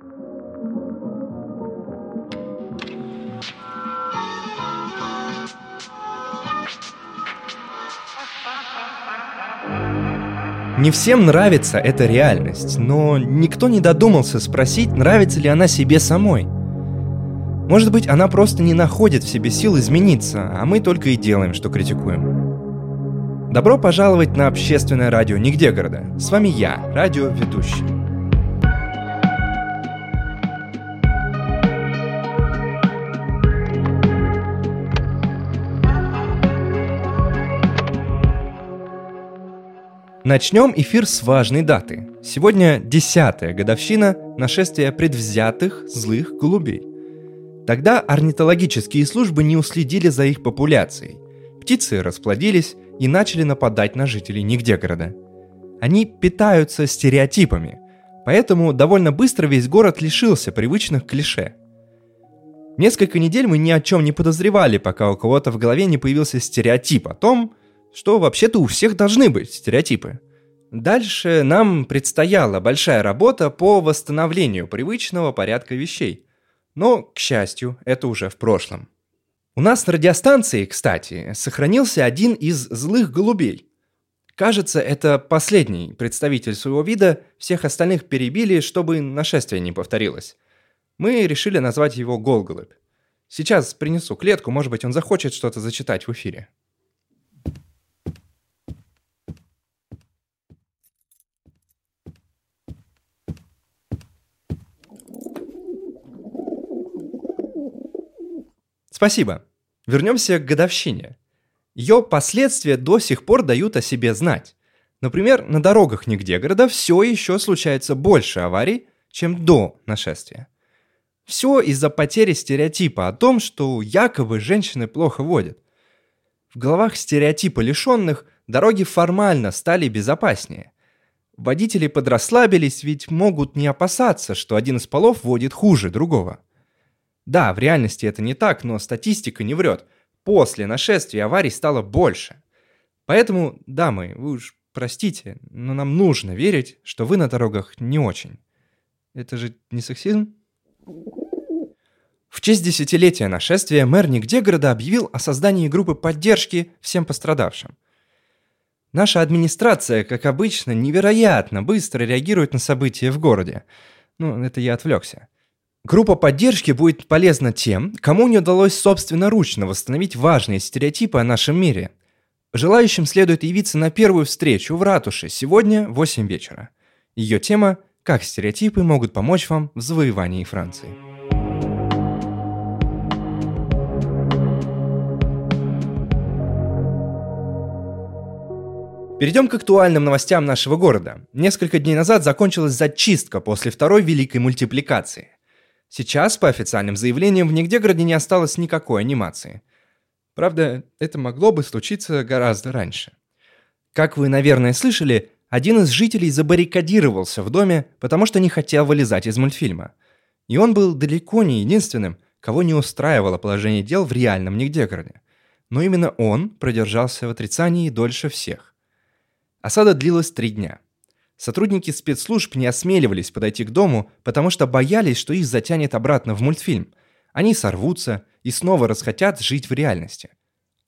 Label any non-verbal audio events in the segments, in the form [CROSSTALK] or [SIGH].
Не всем нравится эта реальность, но никто не додумался спросить, нравится ли она себе самой. Может быть, она просто не находит в себе сил измениться, а мы только и делаем, что критикуем. Добро пожаловать на общественное радио «Нигде города». С вами я, радиоведущий. Начнем эфир с важной даты. Сегодня десятая годовщина нашествия предвзятых злых голубей. Тогда орнитологические службы не уследили за их популяцией. Птицы расплодились и начали нападать на жителей нигде города. Они питаются стереотипами, поэтому довольно быстро весь город лишился привычных клише. Несколько недель мы ни о чем не подозревали, пока у кого-то в голове не появился стереотип о том, что вообще-то у всех должны быть стереотипы. Дальше нам предстояла большая работа по восстановлению привычного порядка вещей. Но, к счастью, это уже в прошлом. У нас на радиостанции, кстати, сохранился один из злых голубей. Кажется, это последний представитель своего вида, всех остальных перебили, чтобы нашествие не повторилось. Мы решили назвать его Голголыбь. Сейчас принесу клетку, может быть, он захочет что-то зачитать в эфире. Спасибо. Вернемся к годовщине. Ее последствия до сих пор дают о себе знать. Например, на дорогах нигде города все еще случается больше аварий, чем до нашествия. Все из-за потери стереотипа о том, что якобы женщины плохо водят. В головах стереотипа лишенных дороги формально стали безопаснее. Водители подрасслабились, ведь могут не опасаться, что один из полов водит хуже другого. Да, в реальности это не так, но статистика не врет. После нашествия аварий стало больше. Поэтому, дамы, вы уж простите, но нам нужно верить, что вы на дорогах не очень. Это же не сексизм? В честь десятилетия нашествия мэр нигде города объявил о создании группы поддержки всем пострадавшим. Наша администрация, как обычно, невероятно быстро реагирует на события в городе. Ну, это я отвлекся. Группа поддержки будет полезна тем, кому не удалось собственноручно восстановить важные стереотипы о нашем мире. Желающим следует явиться на первую встречу в ратуше сегодня в 8 вечера. Ее тема «Как стереотипы могут помочь вам в завоевании Франции». Перейдем к актуальным новостям нашего города. Несколько дней назад закончилась зачистка после второй великой мультипликации. Сейчас, по официальным заявлениям, в Нигдегороде не осталось никакой анимации. Правда, это могло бы случиться гораздо раньше. Как вы, наверное, слышали, один из жителей забаррикадировался в доме, потому что не хотел вылезать из мультфильма. И он был далеко не единственным, кого не устраивало положение дел в реальном Нигдегороде. Но именно он продержался в отрицании дольше всех. Осада длилась три дня – Сотрудники спецслужб не осмеливались подойти к дому, потому что боялись, что их затянет обратно в мультфильм. Они сорвутся и снова расхотят жить в реальности.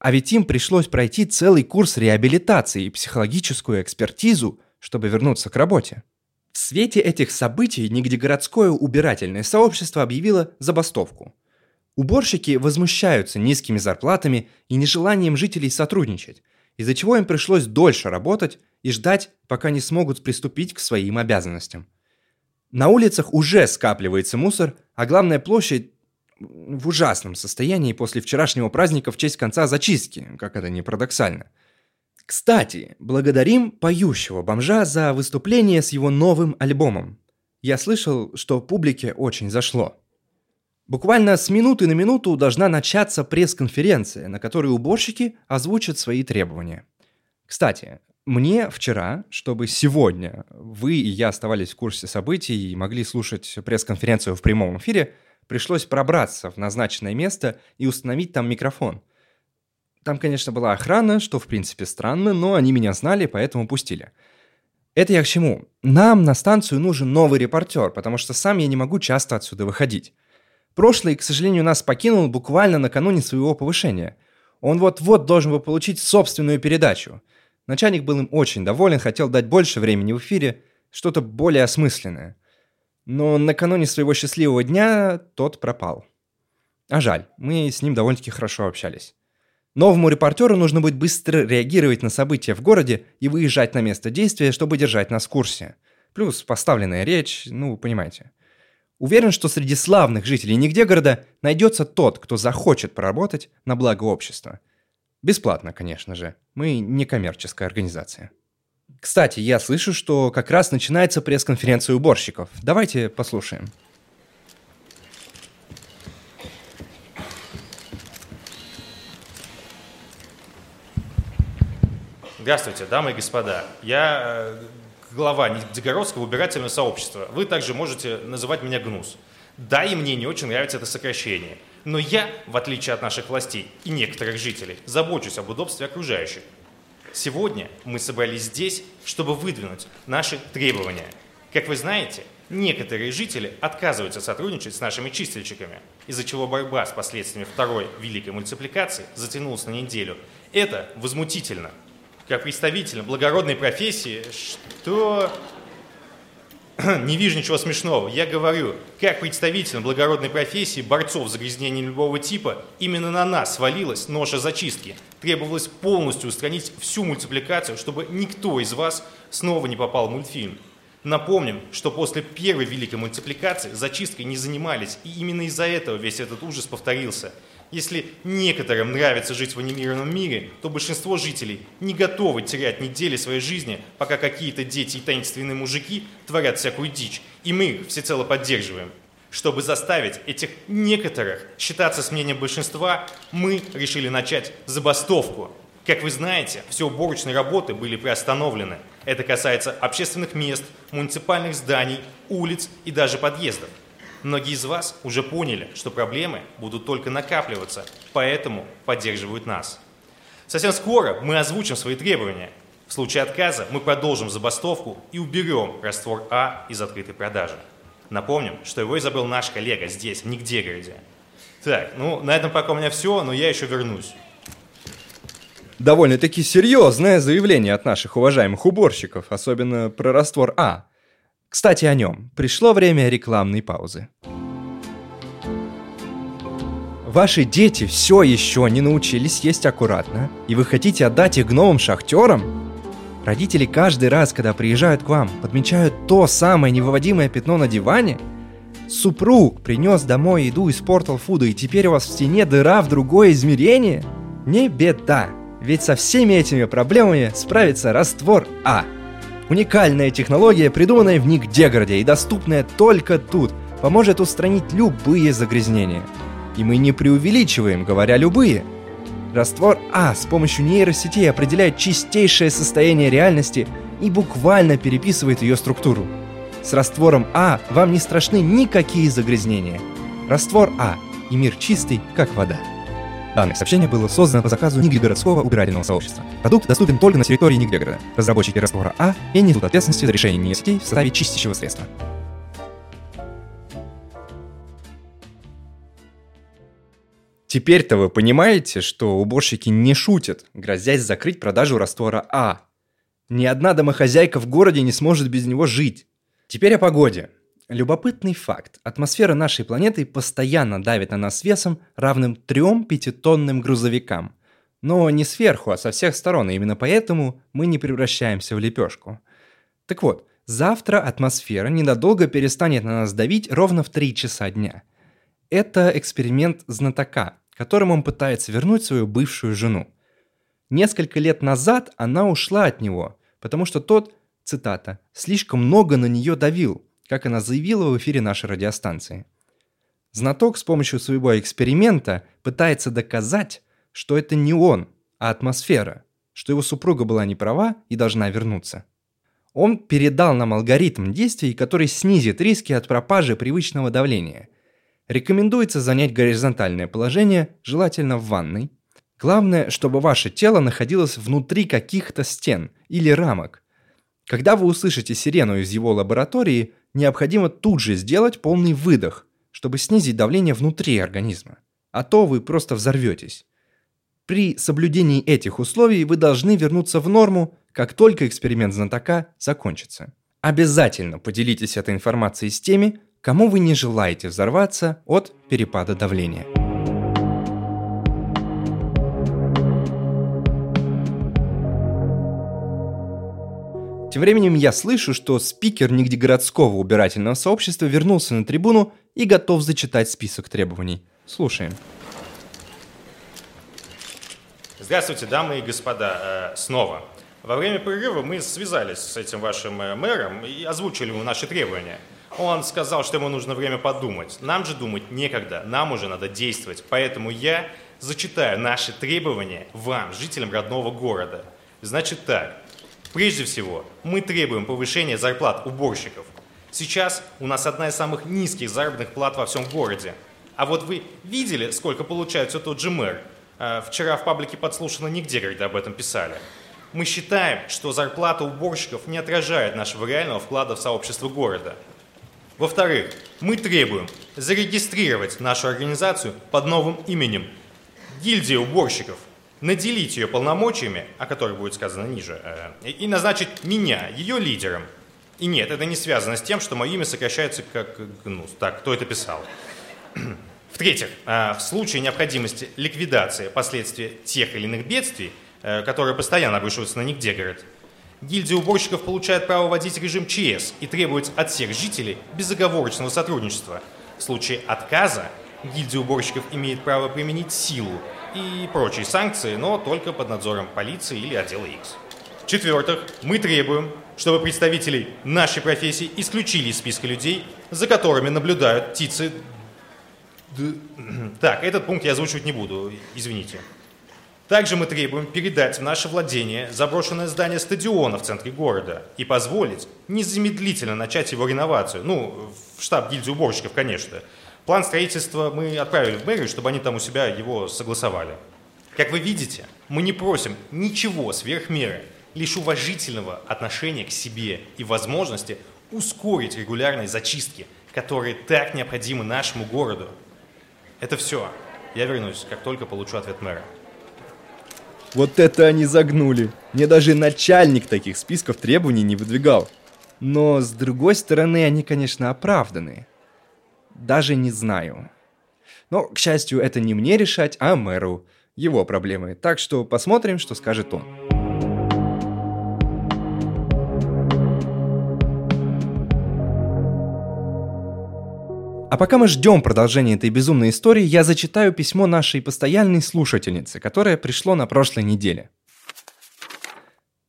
А ведь им пришлось пройти целый курс реабилитации и психологическую экспертизу, чтобы вернуться к работе. В свете этих событий нигдегородское убирательное сообщество объявило забастовку. Уборщики возмущаются низкими зарплатами и нежеланием жителей сотрудничать, из-за чего им пришлось дольше работать и ждать, пока не смогут приступить к своим обязанностям. На улицах уже скапливается мусор, а главная площадь в ужасном состоянии после вчерашнего праздника в честь конца зачистки, как это не парадоксально. Кстати, благодарим поющего бомжа за выступление с его новым альбомом. Я слышал, что публике очень зашло. Буквально с минуты на минуту должна начаться пресс-конференция, на которой уборщики озвучат свои требования. Кстати, мне вчера, чтобы сегодня вы и я оставались в курсе событий и могли слушать пресс-конференцию в прямом эфире, пришлось пробраться в назначенное место и установить там микрофон. Там, конечно, была охрана, что в принципе странно, но они меня знали, поэтому пустили. Это я к чему? Нам на станцию нужен новый репортер, потому что сам я не могу часто отсюда выходить. Прошлый, к сожалению, нас покинул буквально накануне своего повышения. Он вот-вот должен был получить собственную передачу. Начальник был им очень доволен, хотел дать больше времени в эфире, что-то более осмысленное. Но накануне своего счастливого дня тот пропал. А жаль, мы с ним довольно-таки хорошо общались. Новому репортеру нужно будет быстро реагировать на события в городе и выезжать на место действия, чтобы держать нас в курсе. Плюс поставленная речь, ну, понимаете. Уверен, что среди славных жителей нигде города найдется тот, кто захочет поработать на благо общества. Бесплатно, конечно же. Мы не коммерческая организация. Кстати, я слышу, что как раз начинается пресс-конференция уборщиков. Давайте послушаем. Здравствуйте, дамы и господа. Я э, глава Нижегородского убирательного сообщества. Вы также можете называть меня Гнус. Да, и мне не очень нравится это сокращение. Но я, в отличие от наших властей и некоторых жителей, забочусь об удобстве окружающих. Сегодня мы собрались здесь, чтобы выдвинуть наши требования. Как вы знаете, некоторые жители отказываются сотрудничать с нашими чистильщиками, из-за чего борьба с последствиями второй великой мультипликации затянулась на неделю. Это возмутительно – как представителем благородной профессии, что [CLEARS THROAT] не вижу ничего смешного. Я говорю, как представителям благородной профессии, борцов с загрязнением любого типа, именно на нас свалилась ноша зачистки. Требовалось полностью устранить всю мультипликацию, чтобы никто из вас снова не попал в мультфильм. Напомним, что после первой великой мультипликации зачисткой не занимались, и именно из-за этого весь этот ужас повторился – если некоторым нравится жить в анимированном мире, то большинство жителей не готовы терять недели своей жизни, пока какие-то дети и таинственные мужики творят всякую дичь, и мы их всецело поддерживаем. Чтобы заставить этих некоторых считаться с мнением большинства, мы решили начать забастовку. Как вы знаете, все уборочные работы были приостановлены. Это касается общественных мест, муниципальных зданий, улиц и даже подъездов. Многие из вас уже поняли, что проблемы будут только накапливаться, поэтому поддерживают нас. Совсем скоро мы озвучим свои требования. В случае отказа мы продолжим забастовку и уберем раствор А из открытой продажи. Напомним, что его изобрел наш коллега здесь, в Нигдегороде. Так, ну на этом пока у меня все, но я еще вернусь. Довольно-таки серьезное заявление от наших уважаемых уборщиков, особенно про раствор А. Кстати, о нем. Пришло время рекламной паузы. Ваши дети все еще не научились есть аккуратно, и вы хотите отдать их новым шахтерам? Родители каждый раз, когда приезжают к вам, подмечают то самое невыводимое пятно на диване? Супруг принес домой еду из Portal Food, и теперь у вас в стене дыра в другое измерение? Не беда, ведь со всеми этими проблемами справится раствор А – Уникальная технология, придуманная в Ник-Дегороде и доступная только тут, поможет устранить любые загрязнения. И мы не преувеличиваем, говоря «любые». Раствор А с помощью нейросетей определяет чистейшее состояние реальности и буквально переписывает ее структуру. С раствором А вам не страшны никакие загрязнения. Раствор А и мир чистый, как вода. Данное сообщение было создано по заказу Нигдегородского убирательного сообщества. Продукт доступен только на территории Нигдегорода. Разработчики раствора А не несут ответственности за решение нейросетей в составе чистящего средства. Теперь-то вы понимаете, что уборщики не шутят, грозясь закрыть продажу раствора А. Ни одна домохозяйка в городе не сможет без него жить. Теперь о погоде. Любопытный факт. Атмосфера нашей планеты постоянно давит на нас весом, равным трем пятитонным грузовикам. Но не сверху, а со всех сторон, и именно поэтому мы не превращаемся в лепешку. Так вот, завтра атмосфера ненадолго перестанет на нас давить ровно в 3 часа дня. Это эксперимент знатока, которым он пытается вернуть свою бывшую жену. Несколько лет назад она ушла от него, потому что тот, цитата, «слишком много на нее давил», как она заявила в эфире нашей радиостанции. Знаток с помощью своего эксперимента пытается доказать, что это не он, а атмосфера, что его супруга была не права и должна вернуться. Он передал нам алгоритм действий, который снизит риски от пропажи привычного давления. Рекомендуется занять горизонтальное положение, желательно в ванной. Главное, чтобы ваше тело находилось внутри каких-то стен или рамок – Когда вы услышите сирену из его лаборатории, необходимо тут же сделать полный выдох, чтобы снизить давление внутри организма. А то вы просто взорветесь. При соблюдении этих условий вы должны вернуться в норму, как только эксперимент знатока закончится. Обязательно поделитесь этой информацией с теми, кому вы не желаете взорваться от перепада давления. Тем временем я слышу, что спикер Нигдегородского убирательного сообщества вернулся на трибуну и готов зачитать список требований. Слушаем. Здравствуйте, дамы и господа, э, снова. Во время перерыва мы связались с этим вашим э, мэром и озвучили ему наши требования. Он сказал, что ему нужно время подумать. Нам же думать некогда, нам уже надо действовать. Поэтому я зачитаю наши требования вам, жителям родного города. Значит так, Прежде всего, мы требуем повышения зарплат уборщиков. Сейчас у нас одна из самых низких заработных плат во всем городе. А вот вы видели, сколько получает все тот же мэр? А, вчера в паблике подслушано нигде, когда об этом писали. Мы считаем, что зарплата уборщиков не отражает нашего реального вклада в сообщество города. Во-вторых, мы требуем зарегистрировать нашу организацию под новым именем «Гильдия уборщиков» наделить ее полномочиями, о которых будет сказано ниже, э, и назначить меня ее лидером. И нет, это не связано с тем, что мое имя сокращается как гнус. Так, кто это писал? [CLEARS THROAT] В-третьих, э, в случае необходимости ликвидации последствий тех или иных бедствий, э, которые постоянно обрушиваются на Нигдегород, гильдия уборщиков получает право вводить режим ЧС и требовать от всех жителей безоговорочного сотрудничества. В случае отказа гильдия уборщиков имеет право применить силу и прочие санкции, но только под надзором полиции или отдела X. В-четвертых, мы требуем, чтобы представителей нашей профессии исключили из списка людей, за которыми наблюдают птицы. [CLEARS THROAT] Так, этот пункт я озвучивать не буду, извините. Также мы требуем передать в наше владение заброшенное здание стадиона в центре города и позволить незамедлительно начать его реновацию. Ну, в штаб гильдии уборщиков, конечно. План строительства мы отправили в мэрию, чтобы они там у себя его согласовали. Как вы видите, мы не просим ничего сверх меры, лишь уважительного отношения к себе и возможности ускорить регулярные зачистки, которые так необходимы нашему городу. Это все. Я вернусь, как только получу ответ мэра. Вот это они загнули. Мне даже начальник таких списков требований не выдвигал. Но, с другой стороны, они, конечно, оправданы. Даже не знаю. Но, к счастью, это не мне решать, а мэру. Его проблемы. Так что посмотрим, что скажет он. А пока мы ждем продолжения этой безумной истории, я зачитаю письмо нашей постоянной слушательницы, которое пришло на прошлой неделе.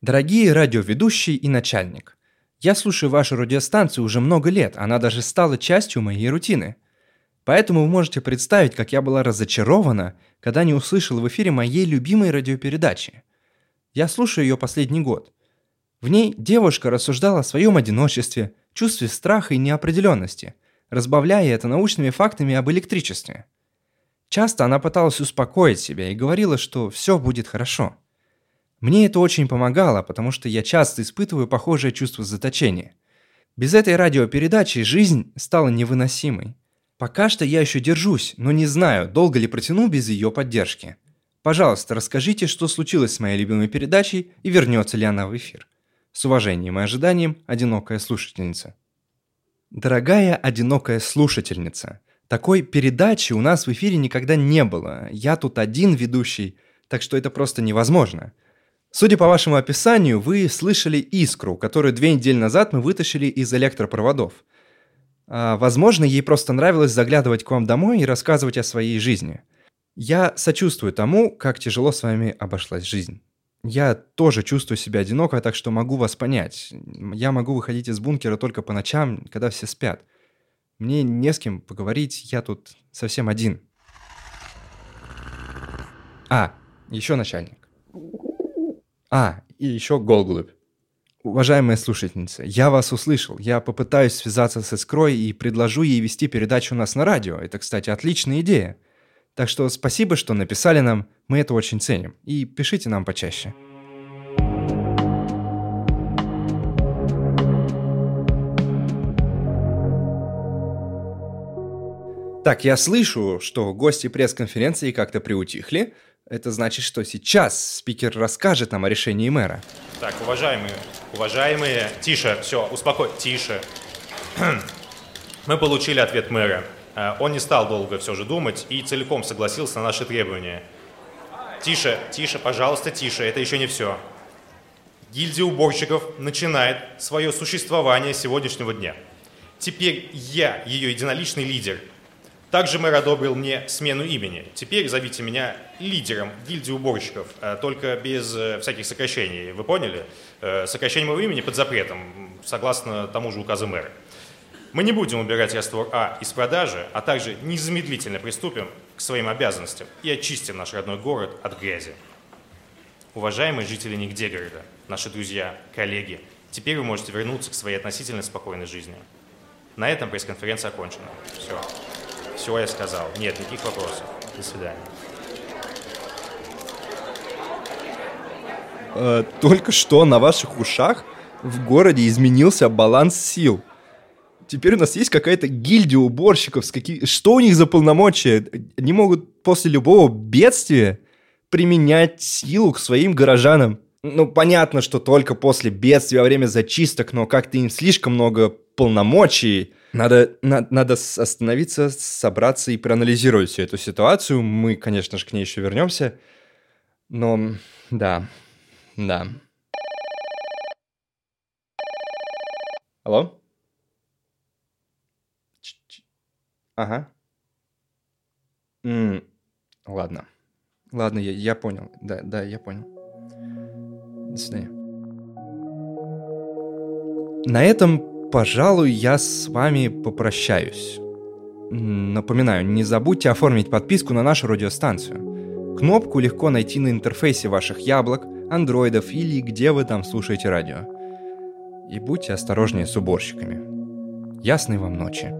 Дорогие радиоведущий и начальник, я слушаю вашу радиостанцию уже много лет, она даже стала частью моей рутины. Поэтому вы можете представить, как я была разочарована, когда не услышала в эфире моей любимой радиопередачи. Я слушаю ее последний год. В ней девушка рассуждала о своем одиночестве, чувстве страха и неопределенности, разбавляя это научными фактами об электричестве. Часто она пыталась успокоить себя и говорила, что все будет хорошо – мне это очень помогало, потому что я часто испытываю похожее чувство заточения. Без этой радиопередачи жизнь стала невыносимой. Пока что я еще держусь, но не знаю, долго ли протяну без ее поддержки. Пожалуйста, расскажите, что случилось с моей любимой передачей и вернется ли она в эфир. С уважением и ожиданием, одинокая слушательница. Дорогая одинокая слушательница, такой передачи у нас в эфире никогда не было. Я тут один ведущий, так что это просто невозможно. Судя по вашему описанию, вы слышали искру, которую две недели назад мы вытащили из электропроводов. А, возможно, ей просто нравилось заглядывать к вам домой и рассказывать о своей жизни. Я сочувствую тому, как тяжело с вами обошлась жизнь. Я тоже чувствую себя одиноко, так что могу вас понять. Я могу выходить из бункера только по ночам, когда все спят. Мне не с кем поговорить, я тут совсем один. А, еще начальник. А, и еще Голглубь. Уважаемая слушательница, я вас услышал. Я попытаюсь связаться с Искрой и предложу ей вести передачу у нас на радио. Это, кстати, отличная идея. Так что спасибо, что написали нам. Мы это очень ценим. И пишите нам почаще. Так, я слышу, что гости пресс-конференции как-то приутихли, это значит, что сейчас спикер расскажет нам о решении мэра. Так, уважаемые, уважаемые, тише, все, успокой, тише. [CLEARS THROAT] Мы получили ответ мэра. Э, он не стал долго все же думать и целиком согласился на наши требования. Тише, тише, пожалуйста, тише, это еще не все. Гильдия уборщиков начинает свое существование сегодняшнего дня. Теперь я ее единоличный лидер – также мэр одобрил мне смену имени. Теперь зовите меня лидером гильдии уборщиков, э, только без э, всяких сокращений. Вы поняли? Э, сокращение моего имени под запретом, согласно тому же указу мэра. Мы не будем убирать раствор А из продажи, а также незамедлительно приступим к своим обязанностям и очистим наш родной город от грязи. Уважаемые жители Нигдегорода, наши друзья, коллеги, теперь вы можете вернуться к своей относительно спокойной жизни. На этом пресс-конференция окончена. Все. Все я сказал. Нет, никаких вопросов. До свидания. Э, только что на ваших ушах в городе изменился баланс сил. Теперь у нас есть какая-то гильдия уборщиков. С какие... Что у них за полномочия? Они могут после любого бедствия применять силу к своим горожанам. Ну, понятно, что только после бедствия, во время зачисток, но как-то им слишком много полномочий. Надо, на, надо остановиться, собраться и проанализировать всю эту ситуацию. Мы, конечно же, к ней еще вернемся. Но да, да. Алло? Ага. М -м ладно. Ладно, я, я понял. Да, да, я понял. До свидания. На этом пожалуй, я с вами попрощаюсь. Напоминаю, не забудьте оформить подписку на нашу радиостанцию. Кнопку легко найти на интерфейсе ваших яблок, андроидов или где вы там слушаете радио. И будьте осторожнее с уборщиками. Ясной вам ночи.